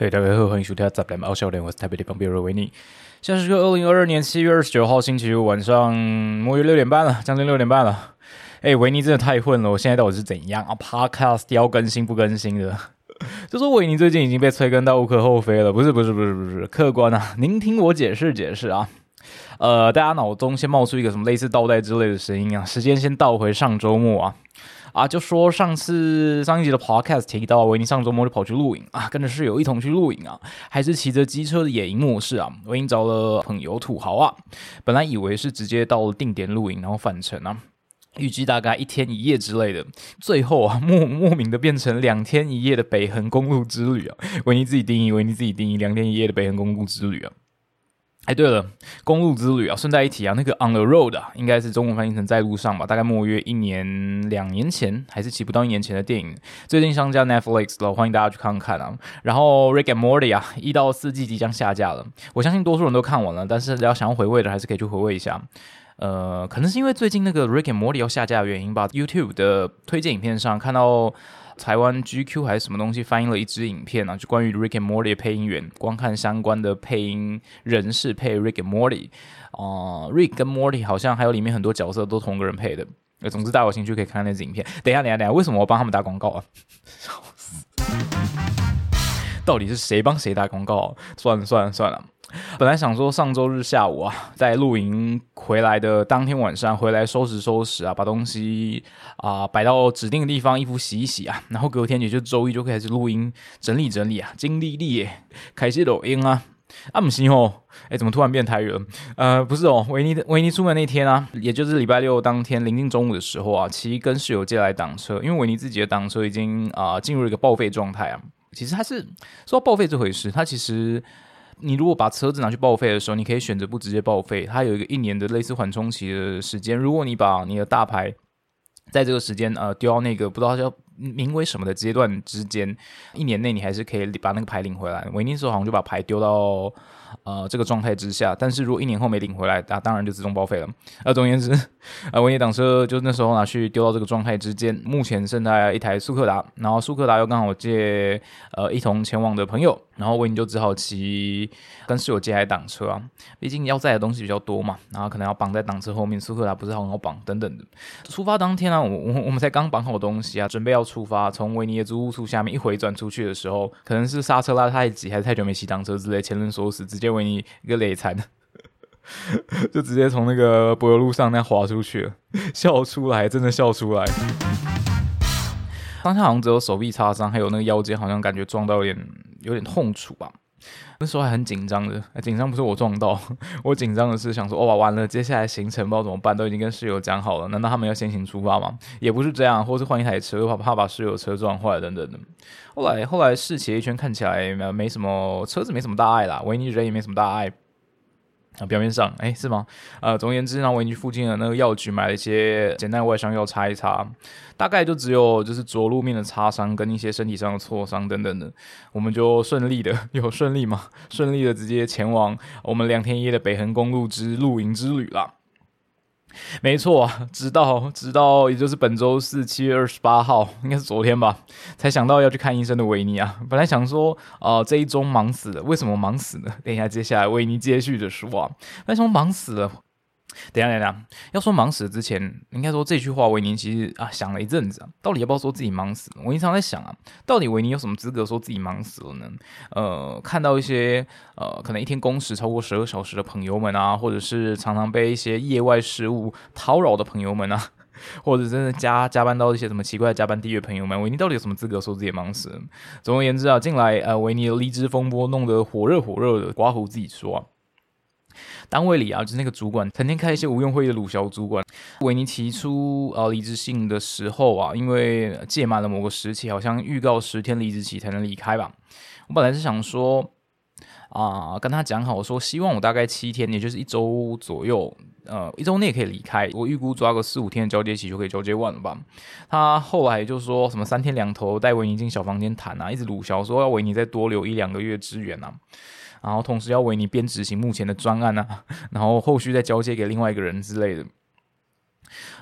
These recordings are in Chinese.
嘿，大家好，欢迎收听《杂谈傲笑脸》，我是台北的方边瑞维尼。现在是二零二二年七月二十九号星期五晚上，摸约六点半了，将近六点半了。哎，维尼真的太混了，我现在到底是怎样啊？Podcast 要更新不更新的？就说维尼最近已经被催更到无可厚非了，不是不是不是不是，客观啊，您听我解释解释啊。呃，大家脑中先冒出一个什么类似倒带之类的声音啊？时间先倒回上周末啊。啊，就说上次上一集的 podcast 提到维尼上周末就跑去露营啊，跟着室友一同去露营啊，还是骑着机车的野营模式啊。维尼找了朋友土豪啊，本来以为是直接到了定点露营，然后返程啊，预计大概一天一夜之类的，最后啊莫莫名的变成两天一夜的北横公路之旅啊。维尼自己定义，维尼自己定义两天一夜的北横公路之旅啊。哎，对了，公路之旅啊，顺带一提啊，那个 On the Road 啊，应该是中文翻译成在路上吧，大概莫约一年、两年前，还是起不到一年前的电影，最近上架 Netflix 了，欢迎大家去看看啊。然后 Rick and Morty 啊，一到四季即将下架了，我相信多数人都看完了，但是要想要回味的，还是可以去回味一下。呃，可能是因为最近那个 Rick and Morty 要下架的原因吧，YouTube 的推荐影片上看到。台湾 GQ 还是什么东西翻译了一支影片啊，就关于 Rick and Morty 的配音员，光看相关的配音人士配 Rick and Morty，啊，Rick 跟 Morty 好像还有里面很多角色都同个人配的。呃，总之大家有兴趣可以看那支影片。等一下，等一下，等一下，为什么我帮他们打广告啊？到底是谁帮谁打广告？算了算了算了。本来想说上周日下午啊，在露营回来的当天晚上回来收拾收拾啊，把东西啊摆到指定的地方，衣服洗一洗啊，然后隔天也就周一就开始录音整理整理啊，精力力耶，开始抖音啊，啊不行哦，哎怎么突然变台语了？呃不是哦，维尼维尼出门那天啊，也就是礼拜六当天临近中午的时候啊，其实跟室友借来挡车，因为维尼自己的挡车已经啊进入了一个报废状态啊。其实他是说报废这回事，他其实。你如果把车子拿去报废的时候，你可以选择不直接报废，它有一个一年的类似缓冲期的时间。如果你把你的大牌在这个时间呃丢到那个不知道叫名为什么的阶段之间，一年内你还是可以把那个牌领回来。威尼时候好像就把牌丢到。呃，这个状态之下，但是如果一年后没领回来，那当然就自动报废了。呃，总而言之，呃，维尼挡车就那时候拿去丢到这个状态之间。目前剩下一台苏克达，然后苏克达又刚好借呃一同前往的朋友，然后维尼就只好骑跟室友借来挡车啊。毕竟要载的东西比较多嘛，然后可能要绑在挡车后面，苏克达不是很好绑等等的。出发当天啊，我我我们才刚绑好东西啊，准备要出发，从维尼的租屋处下面一回转出去的时候，可能是刹车拉太急，还是太久没骑挡车之类，前轮锁死。直接为你一个累残，就直接从那个柏油路上那样滑出去了，笑出来，真的笑出来。当下好像只有手臂擦伤，还有那个腰间好像感觉撞到有点有点痛楚吧。那时候还很紧张的，紧张不是我撞到，我紧张的是想说，哇，完了，接下来行程不知道怎么办，都已经跟室友讲好了，难道他们要先行出发吗？也不是这样，或是换一台车，怕怕把室友车撞坏等等的。后来后来试骑一圈，看起来没没什么，车子没什么大碍啦，维尼人也没什么大碍。啊，表面上，哎，是吗？呃，总而言之，然后我去附近的那个药局买了一些简单外伤药擦一擦，大概就只有就是着路面的擦伤跟一些身体上的挫伤等等的，我们就顺利的 有顺利吗？顺利的直接前往我们两天一夜的北横公路之露营之旅了。没错，直到直到也就是本周四七月二十八号，应该是昨天吧，才想到要去看医生的维尼啊。本来想说，呃，这一周忙死了，为什么忙死呢？等一下，接下来维尼接续的说啊，为什么忙死了？等下，等下，要说忙死之前，应该说这句话，维尼其实啊想了一阵子啊，到底要不要说自己忙死？我经常在想啊，到底维尼有什么资格说自己忙死了呢？呃，看到一些呃，可能一天工时超过十二小时的朋友们啊，或者是常常被一些业外事务叨扰的朋友们啊，或者真的加加班到一些什么奇怪的加班地狱朋友们，维尼到底有什么资格说自己忙死？总而言之啊，近来呃，维尼的离职风波弄得火热火热的，刮胡自己说。单位里啊，就是那个主管，成天开一些无用会议的鲁小主管。维尼提出呃离职信的时候啊，因为届满了某个时期，好像预告十天离职期才能离开吧。我本来是想说啊，跟他讲好，我说希望我大概七天，也就是一周左右，呃，一周内可以离开。我预估抓个四五天的交接期就可以交接完了吧。他后来就说什么三天两头带维尼进小房间谈啊，一直鲁小说要维尼再多留一两个月支援啊。然后同时要为你边执行目前的专案啊，然后后续再交接给另外一个人之类的。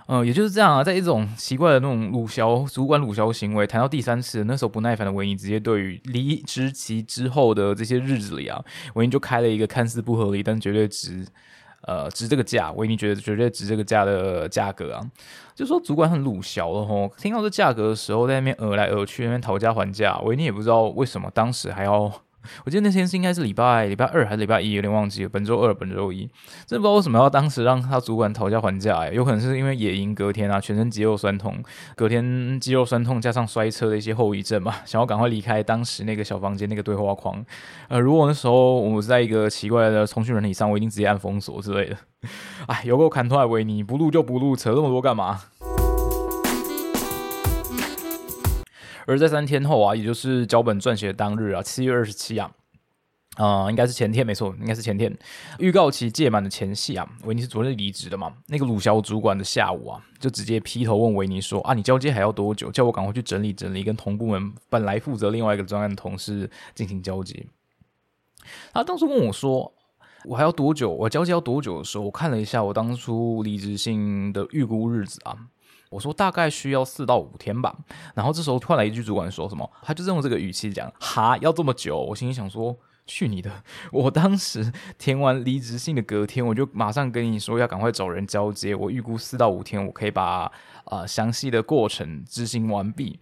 嗯，也就是这样啊，在一种奇怪的那种鲁小主管鲁小行为谈到第三次，那时候不耐烦的维尼直接对于离职期之后的这些日子里啊，维尼就开了一个看似不合理，但绝对值，呃，值这个价，维尼觉得绝对值这个价的价格啊，就说主管很鲁小了吼，听到这价格的时候，在那边讹来讹去，那边讨价还价，维尼也不知道为什么当时还要。我记得那天是应该是礼拜礼拜二还是礼拜一，有点忘记了。本周二、本周一，真不知道为什么要当时让他主管讨价还价哎，有可能是因为野营隔天啊，全身肌肉酸痛，隔天肌肉酸痛加上摔车的一些后遗症嘛，想要赶快离开当时那个小房间那个对话框。呃，如果那时候我在一个奇怪的通讯软体上，我一定直接按封锁之类的。哎，有个砍断维尼，不录就不录，扯这么多干嘛？而在三天后啊，也就是脚本撰写当日啊，七月二十七啊，啊，应该是前天，没错，应该是前天。预告期届满的前夕啊，维尼是昨日离职的嘛？那个鲁小主管的下午啊，就直接劈头问维尼说：“啊，你交接还要多久？叫我赶快去整理整理，跟同部门本来负责另外一个专案的同事进行交接。”他当时问我说：“我还要多久？我交接要多久？”的时候，我看了一下我当初离职信的预估日子啊。我说大概需要四到五天吧，然后这时候换来一句主管说什么，他就用这个语气讲，哈，要这么久？我心里想说，去你的！我当时填完离职信的隔天，我就马上跟你说要赶快找人交接，我预估四到五天，我可以把啊详细的过程执行完毕。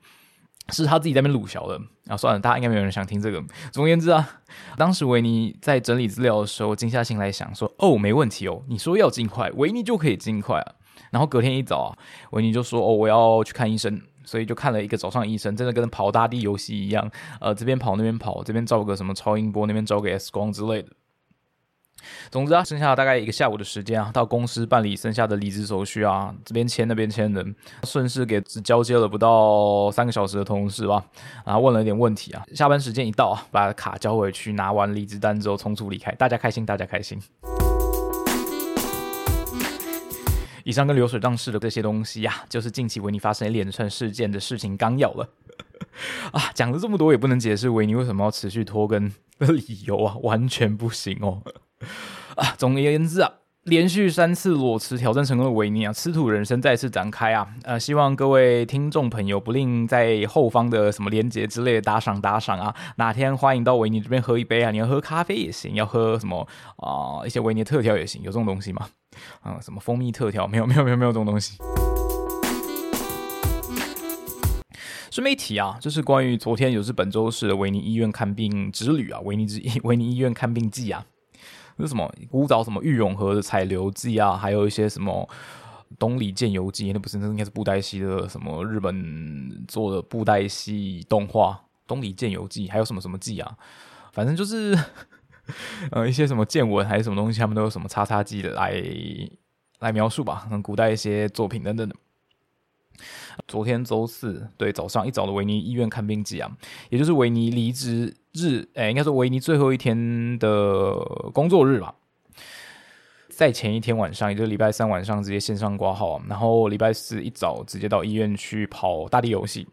是他自己在那边鲁小的啊，算了，大家应该没有人想听这个。总而言之啊，当时维尼在整理资料的时候，静下心来想说，哦，没问题哦，你说要尽快，维尼就可以尽快啊。然后隔天一早，维尼就说：“哦，我要去看医生。”所以就看了一个早上医生，真的跟跑大地游戏一样，呃，这边跑那边跑，这边照个什么超音波，那边照个 X 光之类的。总之啊，剩下大概一个下午的时间啊，到公司办理剩下的离职手续啊，这边签那边签的，顺势给只交接了不到三个小时的同事吧，然后问了一点问题啊。下班时间一到啊，把卡交回去，拿完离职单之后，匆促离开，大家开心，大家开心。以上跟流水账似的这些东西呀，就是近期维尼发生一连串事件的事情纲要了。啊，讲了这么多也不能解释维尼为什么要持续拖更的理由啊，完全不行哦。啊，总而言之啊，连续三次裸辞挑战成功的维尼啊，吃土人生再次展开啊。呃，希望各位听众朋友不吝在后方的什么连结之类的打赏打赏啊。哪天欢迎到维尼这边喝一杯啊，你要喝咖啡也行，要喝什么啊一些维尼特调也行，有这种东西吗？啊，什么蜂蜜特调？没有，没有，没有，没有这种东西。顺便一提啊，就是关于昨天有是本周市的维尼医院看病之旅啊，维尼之 维尼医院看病记啊，那什么古早什么玉永和的采流记啊，还有一些什么东里见游记，那不是那应该是布袋戏的什么日本做的布袋戏动画东里见游记，还有什么什么记啊，反正就是。呃，一些什么见闻还是什么东西，他们都有什么叉叉记来来描述吧，嗯，古代一些作品等等的。昨天周四，对早上一早的维尼医院看病记啊，也就是维尼离职日，哎，应该说维尼最后一天的工作日吧。在前一天晚上，也就是礼拜三晚上，直接线上挂号，然后礼拜四一早直接到医院去跑大地游戏。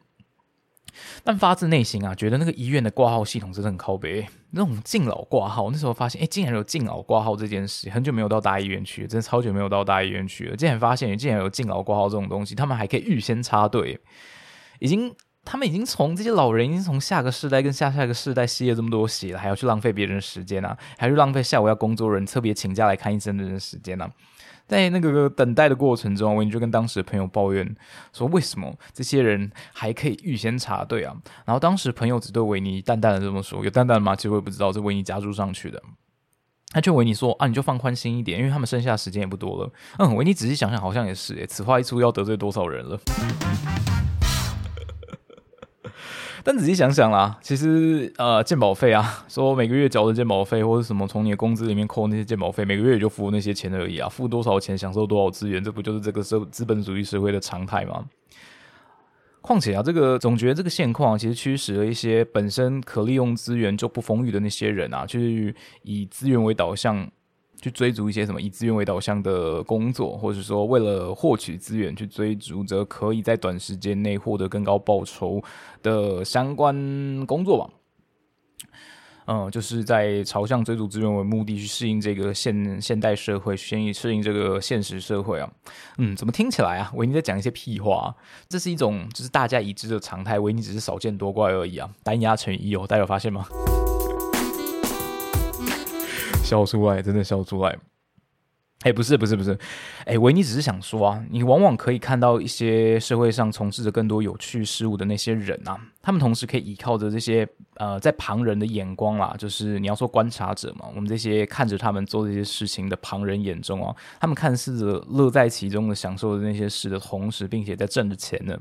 但发自内心啊，觉得那个医院的挂号系统真的很靠背。那种敬老挂号，那时候发现，哎，竟然有敬老挂号这件事，很久没有到大医院去，真的超久没有到大医院去了。竟然发现，竟然有敬老挂号这种东西，他们还可以预先插队，已经，他们已经从这些老人，已经从下个世代跟下下个世代吸了这么多血了，还要去浪费别人的时间啊，还是浪费下午要工作人特别请假来看医生的人时间呢？在那个等待的过程中，维尼就跟当时的朋友抱怨说：“为什么这些人还可以预先查对啊？”然后当时朋友只对维尼淡淡的这么说：“有淡淡的吗？”其实我也不知道，这维尼加注上去的。他劝维尼说：“啊，你就放宽心一点，因为他们剩下的时间也不多了。”嗯，维尼仔细想想，好像也是。此话一出，要得罪多少人了？但仔细想想啦，其实呃，鉴保费啊，说每个月缴的鉴保费或者什么，从你的工资里面扣那些鉴保费，每个月也就付那些钱而已啊，付多少钱享受多少资源，这不就是这个社资本主义社会的常态吗？况且啊，这个总觉得这个现况其实驱使了一些本身可利用资源就不丰裕的那些人啊，去以资源为导向。去追逐一些什么以资源为导向的工作，或者说为了获取资源去追逐着可以在短时间内获得更高报酬的相关工作吧。嗯，就是在朝向追逐资源为目的去适应这个现现代社会，先以适应这个现实社会啊。嗯，怎么听起来啊？维尼在讲一些屁话，这是一种就是大家已知的常态，维尼只是少见多怪而已啊。单压成一哦，大家有发现吗？笑出来，真的笑出来。哎，不是，不是，不是，哎，维尼只是想说啊，你往往可以看到一些社会上从事着更多有趣事物的那些人啊，他们同时可以依靠着这些呃，在旁人的眼光啦，就是你要说观察者嘛，我们这些看着他们做这些事情的旁人眼中啊，他们看似着乐在其中的享受着那些事的同时，并且在挣着钱呢，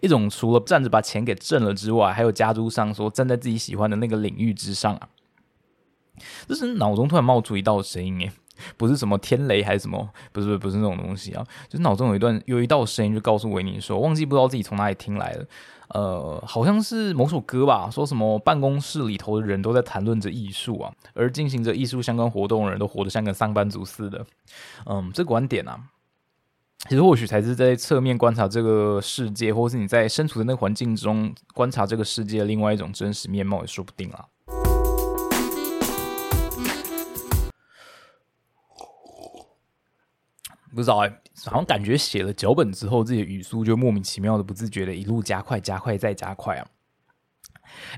一种除了站着把钱给挣了之外，还有加诸上说站在自己喜欢的那个领域之上啊，就是脑中突然冒出一道声音，哎。不是什么天雷还是什么，不是不是那种东西啊，就是脑中有一段有一道声音就告诉维尼说，忘记不知道自己从哪里听来的，呃，好像是某首歌吧，说什么办公室里头的人都在谈论着艺术啊，而进行着艺术相关活动的人都活得像个上班族似的，嗯，这观点啊，其实或许才是在侧面观察这个世界，或是你在身处的那个环境中观察这个世界另外一种真实面貌也说不定啊。不知道哎，好像感觉写了脚本之后，自己的语速就莫名其妙的、不自觉的一路加快、加快再加快啊！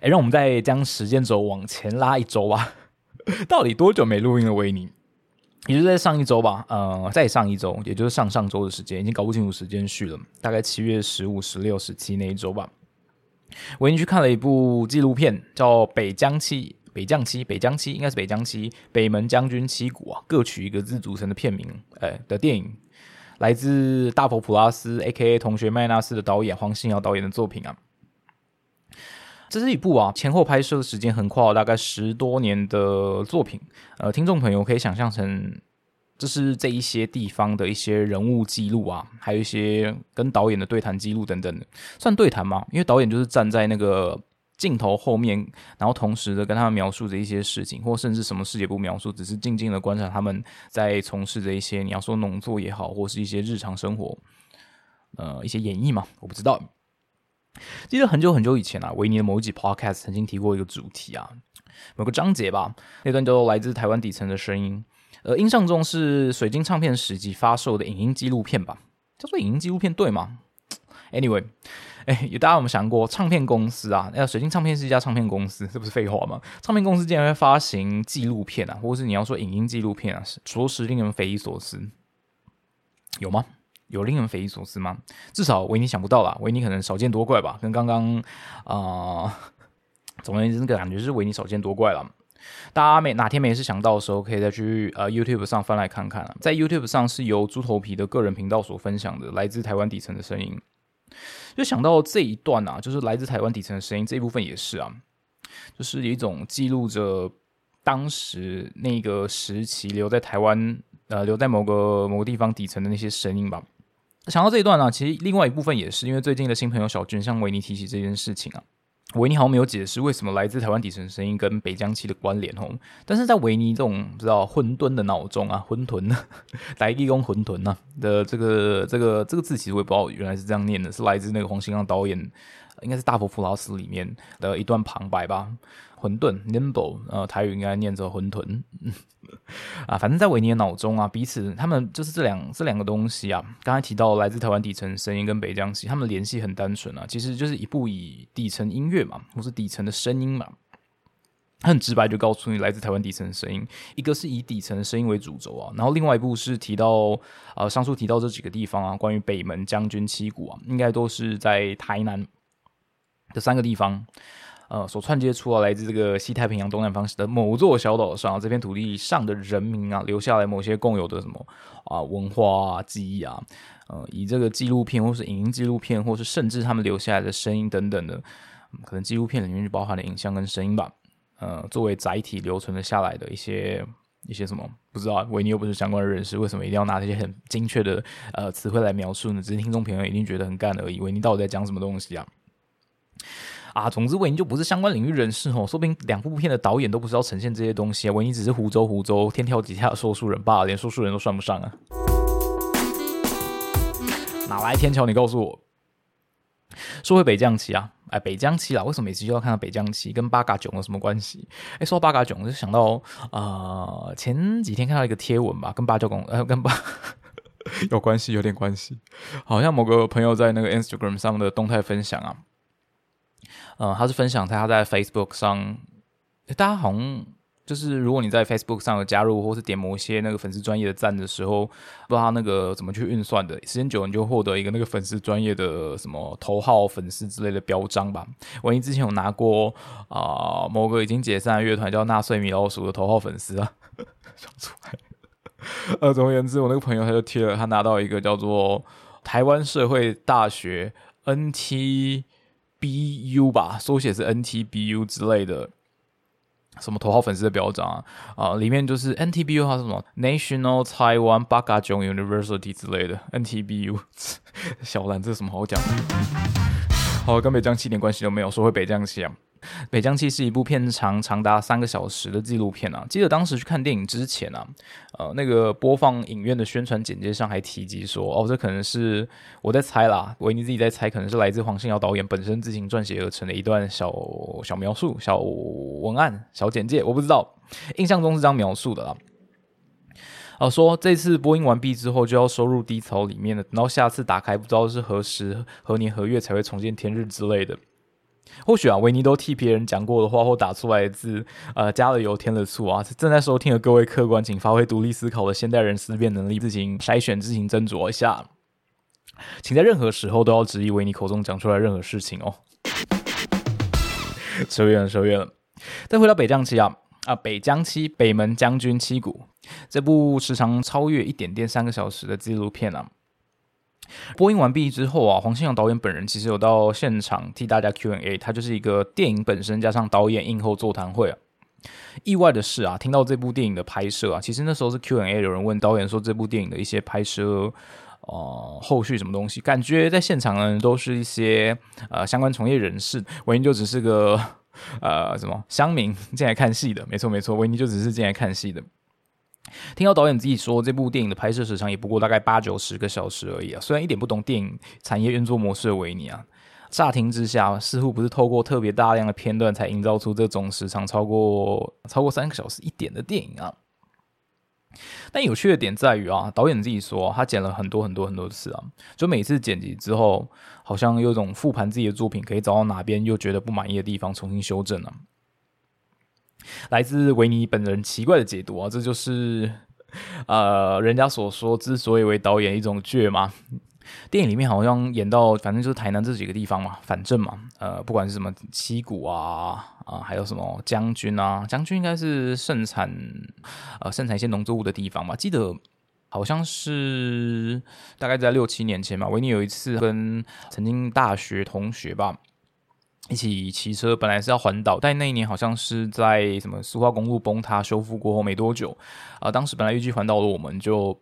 哎，让我们再将时间轴往前拉一周吧。到底多久没录音了？维尼，也就在上一周吧。呃，再上一周，也就是上上周的时间，已经搞不清楚时间序了。大概七月十五、十六、十七那一周吧。维尼去看了一部纪录片，叫《北疆七》。北将七，北疆七应该是北疆七，北门将军七股啊，各取一个字组成的片名，哎的电影，来自大佛普拉斯 （A.K.A. 同学麦纳斯）的导演黄信尧导演的作品啊。这是一部啊，前后拍摄的时间横跨了大概十多年的作品。呃，听众朋友可以想象成，这是这一些地方的一些人物记录啊，还有一些跟导演的对谈记录等等的，算对谈吗？因为导演就是站在那个。镜头后面，然后同时的跟他们描述着一些事情，或甚至什么事也不描述，只是静静的观察他们在从事着一些你要说农作也好，或是一些日常生活，呃，一些演绎嘛，我不知道。记得很久很久以前啊，维尼的某几 podcast 曾经提过一个主题啊，某个章节吧，那段叫做来自台湾底层的声音，呃，印象中是水晶唱片时期发售的影音纪录片吧，叫做影音纪录片对吗？？Anyway。哎，有大家有没有想过，唱片公司啊，那水晶唱片是一家唱片公司，这不是废话吗？唱片公司竟然会发行纪录片啊，或者是你要说影音纪录片啊，着实令人匪夷所思。有吗？有令人匪夷所思吗？至少维尼想不到啦，维尼可能少见多怪吧，跟刚刚啊，总而言之，那个感觉是维尼少见多怪了。大家没哪天没事想到的时候，可以再去呃 YouTube 上翻来看看，在 YouTube 上是由猪头皮的个人频道所分享的，来自台湾底层的声音。就想到这一段啊，就是来自台湾底层的声音这一部分也是啊，就是一种记录着当时那个时期留在台湾呃留在某个某个地方底层的那些声音吧。想到这一段呢，其实另外一部分也是因为最近的新朋友小军向维尼提起这件事情啊。维尼好像没有解释为什么来自台湾底层声音跟北疆期的关联哦，但是在维尼这种不知道混沌的脑中啊，混沌呢，来地公混沌呢的这个这个这个字，其实我也不知道原来是这样念的，是来自那个黄兴刚导演，应该是《大佛普拉斯》里面的一段旁白吧。混沌 nimble，呃，台语应该念着混沌，啊，反正在维尼的脑中啊，彼此他们就是这两这两个东西啊。刚才提到来自台湾底层声音跟北疆西，他们联系很单纯啊，其实就是一部以底层音乐嘛，或是底层的声音嘛，很直白就告诉你来自台湾底层的声音。一个是以底层的声音为主轴啊，然后另外一部是提到呃上述提到这几个地方啊，关于北门将军七股啊，应该都是在台南的三个地方。呃，所串接出来自这个西太平洋东南方的某座小岛上，这片土地上的人民啊，留下来某些共有的什么啊文化啊记忆啊，呃，以这个纪录片或是影音纪录片，或是甚至他们留下来的声音等等的，可能纪录片里面就包含了影像跟声音吧，呃，作为载体留存了下来的一些一些什么，不知道维尼又不是相关的人士，为什么一定要拿这些很精确的呃词汇来描述呢？只是听众朋友一定觉得很干而已，维尼到底在讲什么东西啊？啊，总之维尼就不是相关领域人士哦，说不定两部片的导演都不知道呈现这些东西啊，维尼只是湖州湖州天条底下的说书人罢了，连说书人都算不上啊。哪来天桥？你告诉我。说回北疆旗啊，哎，北疆旗啦，为什么每次就要看到北疆旗？跟八嘎囧有什么关系？哎，说到八嘎囧，就想到呃前几天看到一个贴文吧，跟八九公呃跟八 有关系，有点关系。好像某个朋友在那个 Instagram 上的动态分享啊，呃，他是分享他在 Facebook 上，大家好像。就是如果你在 Facebook 上有加入，或是点某些那个粉丝专业的赞的时候，不知道他那个怎么去运算的，时间久你就获得一个那个粉丝专业的什么头号粉丝之类的标章吧。我因之前有拿过啊，某个已经解散乐团叫纳粹米老鼠的头号粉丝啊，想出来。呃，总而言之，我那个朋友他就贴了，他拿到一个叫做台湾社会大学 NT B U 吧，缩写是 NTBU 之类的。什么头号粉丝的表彰啊？啊，里面就是 NTBU 它是什么 National Taiwan Bagajong University 之类的 NTBU。小兰，这是什么好讲？好，跟北疆七点关系都没有，说回北疆七啊。北疆七是一部片长长达三个小时的纪录片啊！记得当时去看电影之前啊，呃，那个播放影院的宣传简介上还提及说，哦，这可能是我在猜啦，维尼自己在猜，可能是来自黄信尧导演本身自行撰写而成的一段小小描述、小文案、小简介，我不知道，印象中是这样描述的啦。啊，说这次播音完毕之后就要收入低槽里面了，等到下次打开，不知道是何时、何年何月才会重见天日之类的。或许啊，维尼都替别人讲过的话或打出来的字，呃，加了油添了醋啊。正在收听的各位客官，请发挥独立思考的现代人思辨能力，自行筛选、自行斟酌一下。请在任何时候都要质疑维尼口中讲出来任何事情哦。收远了，收远了。再回到北疆七啊啊，北疆七北门将军七股这部时长超越一点点三个小时的纪录片啊。播音完毕之后啊，黄信尧导演本人其实有到现场替大家 Q&A，他就是一个电影本身加上导演映后座谈会啊。意外的是啊，听到这部电影的拍摄啊，其实那时候是 Q&A，有人问导演说这部电影的一些拍摄呃后续什么东西，感觉在现场的人都是一些呃相关从业人士，维尼就只是个呃什么乡民进来看戏的，没错没错，维尼就只是进来看戏的。听到导演自己说，这部电影的拍摄时长也不过大概八九十个小时而已啊。虽然一点不懂电影产业运作模式的维尼啊，乍听之下似乎不是透过特别大量的片段才营造出这种时长超过超过三个小时一点的电影啊。但有趣的点在于啊，导演自己说他剪了很多很多很多次啊，就每次剪辑之后，好像有种复盘自己的作品，可以找到哪边又觉得不满意的地方，重新修正啊。来自维尼本人奇怪的解读啊，这就是呃人家所说之所以为导演一种倔嘛。电影里面好像演到反正就是台南这几个地方嘛，反正嘛，呃不管是什么七股啊啊，还有什么将军啊，将军应该是盛产呃盛产一些农作物的地方嘛。记得好像是大概在六七年前嘛，维尼有一次跟曾经大学同学吧。一起骑车，本来是要环岛，但那一年好像是在什么苏花公路崩塌修复过后没多久啊。当时本来预计环岛的，我们就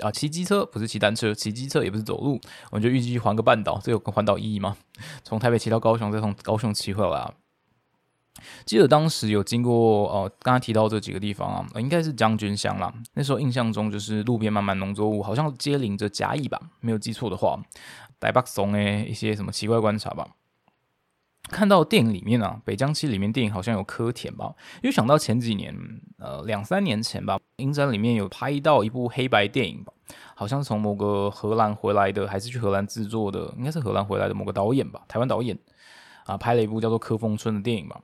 啊骑机车，不是骑单车，骑机车也不是走路，我们就预计环个半岛，这有个环岛意义吗？从台北骑到高雄，再从高雄骑回来。记得当时有经过哦，刚刚提到这几个地方啊，应该是将军乡啦。那时候印象中就是路边满满农作物，好像接邻着甲乙吧，没有记错的话，台北松诶一些什么奇怪观察吧。看到电影里面啊，北疆七里面电影好像有柯田吧？因为想到前几年，呃，两三年前吧，影展里面有拍到一部黑白电影吧，好像是从某个荷兰回来的，还是去荷兰制作的，应该是荷兰回来的某个导演吧，台湾导演啊，拍了一部叫做《柯风村》的电影吧。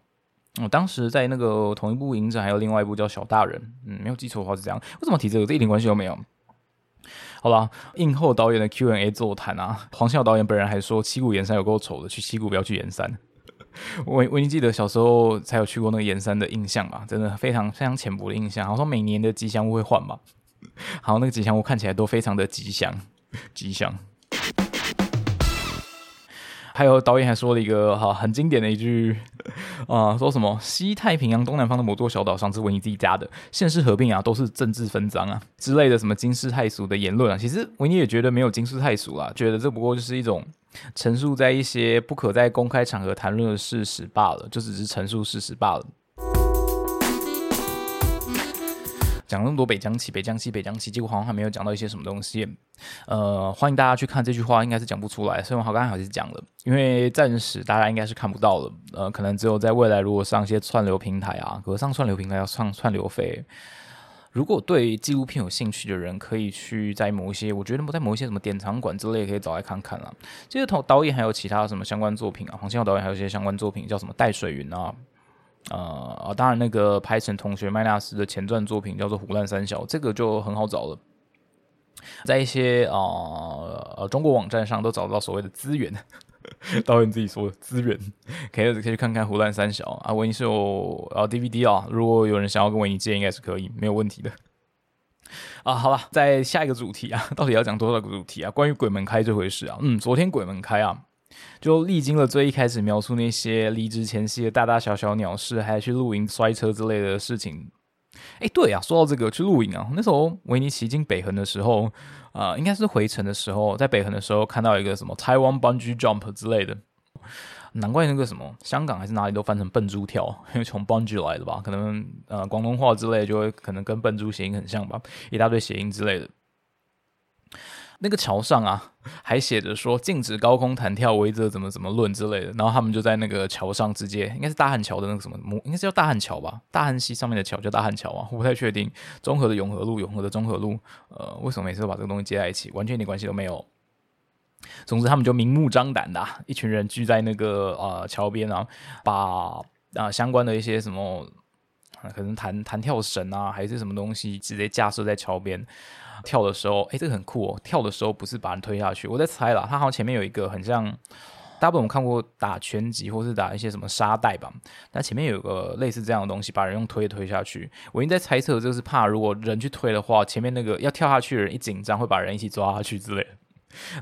我当时在那个同一部影展，还有另外一部叫《小大人》，嗯，没有记错的话是这样。为什么提这个？这一点关系都没有。好了，映后导演的 Q&A 座谈啊，黄孝导演本人还说七谷岩山有够丑的，去七谷不要去岩山。我我已经记得小时候才有去过那个岩山的印象吧，真的非常非常浅薄的印象。好像每年的吉祥物会换吧，好，那个吉祥物看起来都非常的吉祥，吉祥。还有导演还说了一个哈很经典的一句啊，说什么西太平洋东南方的某座小岛上是维尼自己家的，现实合并啊都是政治分赃啊之类的什么惊世骇俗的言论啊，其实维尼也觉得没有惊世骇俗啊，觉得这不过就是一种陈述在一些不可在公开场合谈论的事实罢了，就只是陈述事实罢了。讲那么多北疆西、北疆西、北疆西，结果好像还没有讲到一些什么东西。呃，欢迎大家去看这句话，应该是讲不出来。所以我好刚好是讲了，因为暂时大家应该是看不到了。呃，可能只有在未来，如果上一些串流平台啊，可上串流平台要上串流费。如果对纪录片有兴趣的人，可以去在某一些，我觉得在某一些什么典藏馆之类，可以找来看看啦。这个导导演还有其他什么相关作品啊？黄信尧导演还有一些相关作品，叫什么《带水云》啊？呃，当然那个拍成同学麦纳斯的前传作品叫做《虎烂三小》，这个就很好找了，在一些啊中国网站上都找到所谓的资源。导演自己说资源，可以可以去看看《胡乱三小》啊，维尼是有啊 DVD 啊，如果有人想要跟维尼借，应该是可以，没有问题的。啊，好了，在下一个主题啊，到底要讲多少个主题啊？关于鬼门开这回事啊，嗯，昨天鬼门开啊，就历经了最一开始描述那些离职前夕的大大小小鸟事，还去露营摔车之类的事情。哎，对啊，说到这个去露营啊，那时候维尼奇进北横的时候。啊，应该是回程的时候，在北横的时候看到一个什么台湾 bungee jump 之类的，难怪那个什么香港还是哪里都翻成笨猪跳，因为从 bungee 来的吧？可能呃广东话之类就会可能跟笨猪谐音很像吧，一大堆谐音之类的。那个桥上啊，还写着说禁止高空弹跳，违则怎么怎么论之类的。然后他们就在那个桥上直接，应该是大汉桥的那个什么，应该是叫大汉桥吧？大汉溪上面的桥叫大汉桥啊，我不太确定。中和的永和路，永和的中和路，呃，为什么每次都把这个东西接在一起？完全一点关系都没有。总之，他们就明目张胆的，一群人聚在那个呃桥边啊，把啊相关的一些什么，可能弹弹跳绳啊，还是什么东西，直接架设在桥边。跳的时候，哎，这个很酷哦！跳的时候不是把人推下去，我在猜啦，他好像前面有一个很像，大部分我们看过打拳击或是打一些什么沙袋吧，那前面有个类似这样的东西，把人用推推下去。我应该猜测，就是怕如果人去推的话，前面那个要跳下去的人一紧张，会把人一起抓下去之类的。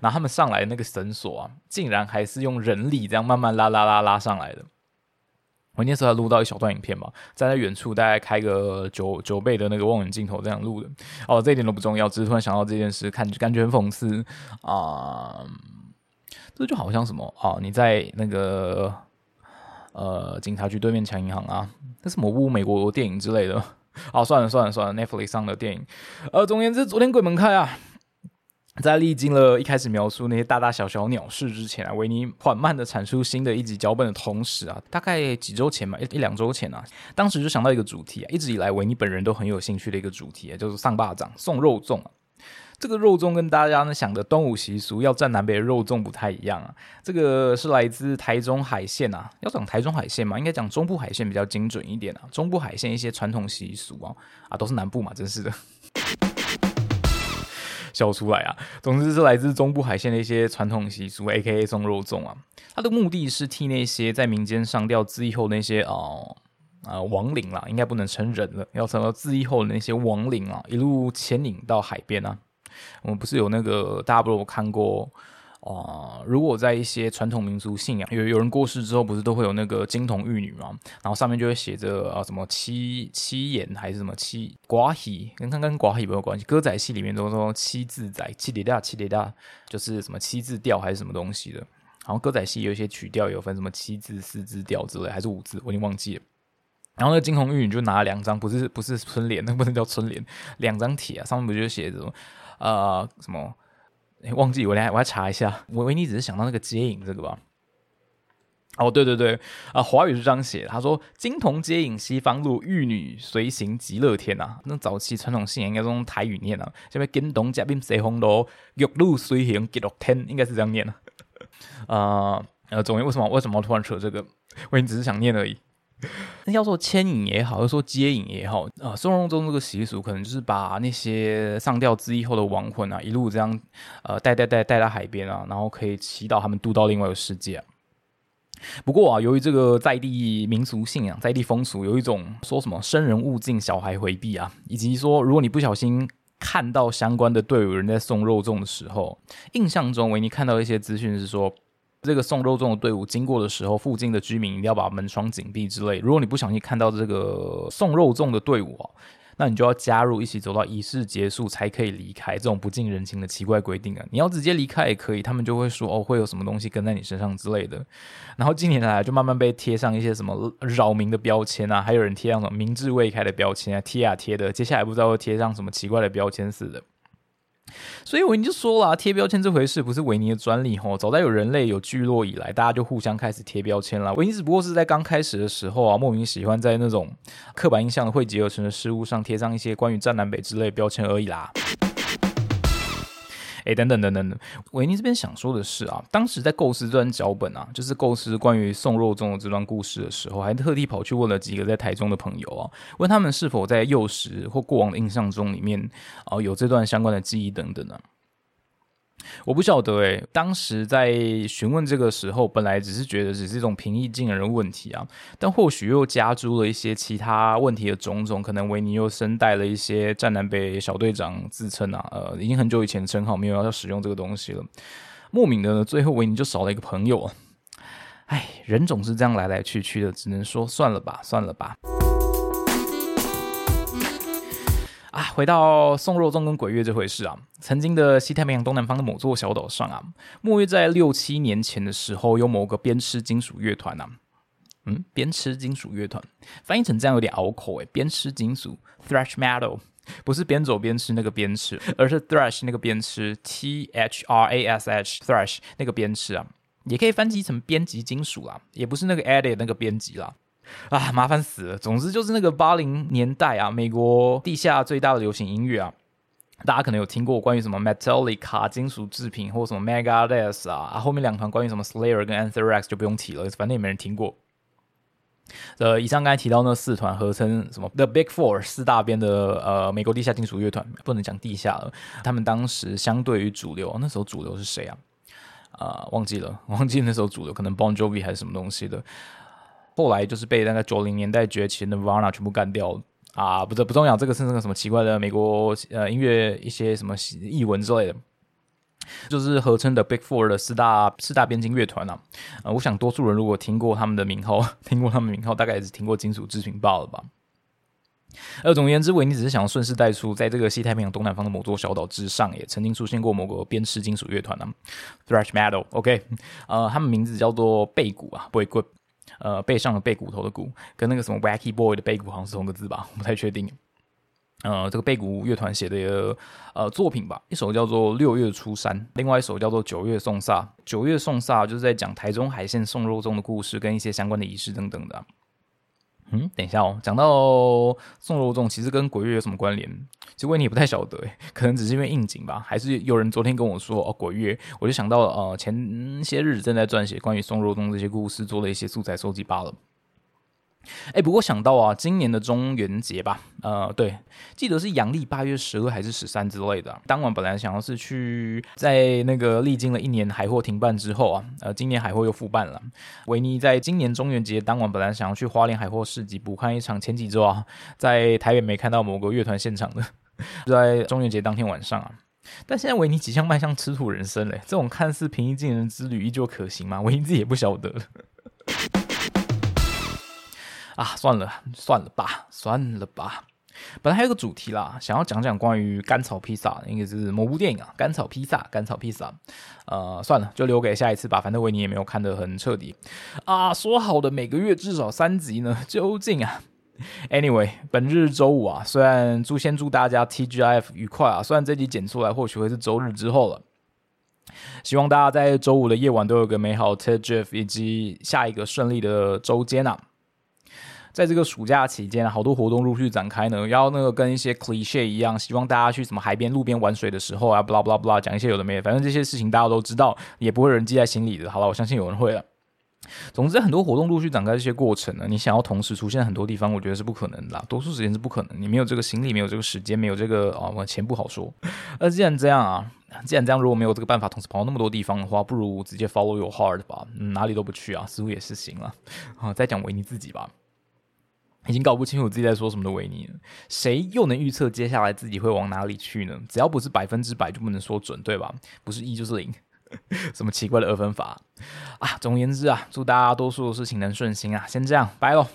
然后他们上来那个绳索啊，竟然还是用人力这样慢慢拉拉拉拉上来的。我那时候还录到一小段影片嘛，站在远处大概开个九九倍的那个望远镜头这样录的。哦，这一点都不重要，只是突然想到这件事，看感觉很讽刺啊。这就好像什么啊？你在那个呃警察局对面抢银行啊？那什么部美国电影之类的？哦，算了算了算了，Netflix 上的电影。呃，总而言之，昨天鬼门开啊。在历经了一开始描述那些大大小小鸟事之前啊，维尼缓慢的产出新的一集脚本的同时啊，大概几周前嘛，一一两周前啊，当时就想到一个主题啊，一直以来维尼本人都很有兴趣的一个主题啊，就是上霸掌送肉粽啊。这个肉粽跟大家呢想的端午习俗要占南北的肉粽不太一样啊，这个是来自台中海线啊，要讲台中海线嘛，应该讲中部海线比较精准一点啊，中部海线一些传统习俗啊，啊都是南部嘛，真是的。笑出来啊！总之是来自中部海线的一些传统习俗，A.K.A. 送肉粽啊。它的目的是替那些在民间上吊自缢后那些哦啊亡灵啦，应该不能成人了，要成了自缢后的那些亡灵啊，一路牵引到海边啊。我们不是有那个大家不是有看过？啊，如果在一些传统民俗信仰，有有人过世之后，不是都会有那个金童玉女嘛？然后上面就会写着啊，什么七七言还是什么七寡喜，跟刚刚寡喜没有关系。歌仔戏里面都说七字仔，七里大七里大，就是什么七字调还是什么东西的。然后歌仔戏有一些曲调有分什么七字、四字调之类，还是五字，我已经忘记了。然后那金童玉女就拿了两张，不是不是春联，那不能叫春联，两张帖啊，上面不就写着呃什么？忘记我来，我要查一下。我维尼只是想到那个接引这个吧。哦，对对对，啊，华语是这样写，他说“金童接引西方路，玉女随行极乐天”啊。那早期传统信仰应该用台语念啊，下面“金童接引西方路，玉女随行极乐天”，应该是这样念的。啊，呃，总为为什么为什么突然扯这个？维尼只是想念而已。那要说牵引也好，要说接引也好，啊，送肉粽这个习俗，可能就是把那些上吊自缢后的亡魂啊，一路这样，呃，带带带带到海边啊，然后可以祈祷他们渡到另外一个世界。不过啊，由于这个在地民俗信仰、在地风俗，有一种说什么生人勿近，小孩回避啊，以及说如果你不小心看到相关的队伍人在送肉粽的时候，印象中维尼看到一些资讯是说。这个送肉粽的队伍经过的时候，附近的居民一定要把门窗紧闭之类。如果你不小心看到这个送肉粽的队伍啊，那你就要加入一起走到仪式结束才可以离开，这种不近人情的奇怪规定啊！你要直接离开也可以，他们就会说哦，会有什么东西跟在你身上之类的。然后近年来就慢慢被贴上一些什么扰民的标签啊，还有人贴那种明智未开的标签啊，贴啊贴的，接下来不知道会贴上什么奇怪的标签似的。所以维尼就说了，贴标签这回事不是维尼的专利吼，早在有人类有聚落以来，大家就互相开始贴标签了。维尼只不过是在刚开始的时候啊，莫名喜欢在那种刻板印象的汇集而成的事物上贴上一些关于战南北之类标签而已啦。哎，等等等等等，维尼这边想说的是啊，当时在构思这段脚本啊，就是构思关于送肉粽的这段故事的时候，还特地跑去问了几个在台中的朋友啊，问他们是否在幼时或过往的印象中里面啊有这段相关的记忆等等呢？我不晓得诶，当时在询问这个时候，本来只是觉得只是一种平易近人问题啊，但或许又加诸了一些其他问题的种种，可能维尼又身带了一些战南北小队长自称啊，呃，已经很久以前称号，没有要使用这个东西了。莫名的呢，最后维尼就少了一个朋友啊。哎，人总是这样来来去去的，只能说算了吧，算了吧。啊，回到宋若宗跟鬼月这回事啊，曾经的西太平洋东南方的某座小岛上啊，莫约在六七年前的时候，有某个边吃金属乐团啊，嗯，边吃金属乐团翻译成这样有点拗口诶，边吃金属 （thrash metal） 不是边走边吃那个边吃，而是 thrash 那个边吃 （t h r a s h thrash 那个边吃啊），也可以翻译成编辑金属啊，也不是那个 edit 那个编辑啦。啊，麻烦死了！总之就是那个八零年代啊，美国地下最大的流行音乐啊，大家可能有听过关于什么 Metallica 金属制品，或什么 Megadeth 啊，啊，后面两团关于什么 Slayer 跟 Anthrax 就不用提了，反正也没人听过。呃，以上刚才提到那四团合称什么 The Big Four 四大边的呃美国地下金属乐团，不能讲地下了，他们当时相对于主流，那时候主流是谁啊？啊，忘记了，忘记那时候主流可能 Bon Jovi 还是什么东西的。后来就是被那个九零年代崛起的 Nirvana 全部干掉了啊！不，不重要，这个是那个什么奇怪的美国呃音乐一些什么译文之类的，就是合称的 Big Four 的四大四大边境乐团啊。呃，我想多数人如果听过他们的名号，听过他们名号，大概也是听过金属制品报了吧。而总而言之，维尼只是想要顺势带出，在这个西太平洋东南方的某座小岛之上，也曾经出现过某个边吃金属乐团呢，Thrash Metal。OK，呃，他们名字叫做背骨啊，Boy Good。呃，背上的背骨头的骨，跟那个什么 Wacky Boy 的背骨好像是同个字吧？我不太确定。呃，这个背骨乐团写的一个呃作品吧，一首叫做《六月初三》，另外一首叫做《九月送煞》。九月送煞就是在讲台中海线送肉粽的故事，跟一些相关的仪式等等的。嗯，等一下哦，讲到宋肉粽，其实跟鬼月有什么关联？其实我也不太晓得，可能只是因为应景吧，还是有人昨天跟我说哦鬼月，我就想到呃前些日子正在撰写关于宋肉粽这些故事，做了一些素材收集罢了。哎，不过想到啊，今年的中元节吧，呃，对，记得是阳历八月十二还是十三之类的。当晚本来想要是去，在那个历经了一年海货停办之后啊，呃，今年海货又复办了。维尼在今年中元节当晚本来想要去花莲海货市集补看一场前几周啊，在台北没看到某个乐团现场的，在中元节当天晚上啊。但现在维尼即将迈向吃土人生嘞，这种看似平易近人之旅依旧可行吗？维尼自己也不晓得。啊，算了算了吧，算了吧。本来还有个主题啦，想要讲讲关于甘草披萨，应该是某部电影啊。甘草披萨，甘草披萨。呃，算了，就留给下一次吧。反正维尼也没有看得很彻底啊。说好的每个月至少三集呢？究竟啊？Anyway，本日周五啊，虽然祝先祝大家 TGIF 愉快啊。虽然这集剪出来或许会是周日之后了，希望大家在周五的夜晚都有个美好 TGIF 以及下一个顺利的周间啊。在这个暑假期间，好多活动陆续展开呢。要那个跟一些 cliche 一样，希望大家去什么海边、路边玩水的时候啊，blah blah blah，讲一些有的没的，反正这些事情大家都知道，也不会人记在心里的。好了，我相信有人会了。总之，很多活动陆续展开这些过程呢，你想要同时出现很多地方，我觉得是不可能的，多数时间是不可能。你没有这个心力，没有这个时间，没有这个啊，我钱不好说。那既然这样啊，既然这样，如果没有这个办法同时跑那么多地方的话，不如直接 follow your heart 吧，哪里都不去啊，似乎也是行了。啊，再讲维尼自己吧。已经搞不清楚自己在说什么的维尼了，谁又能预测接下来自己会往哪里去呢？只要不是百分之百，就不能说准，对吧？不是一就是零，什么奇怪的二分法啊！总而言之啊，祝大家多数的事情能顺心啊！先这样，拜喽。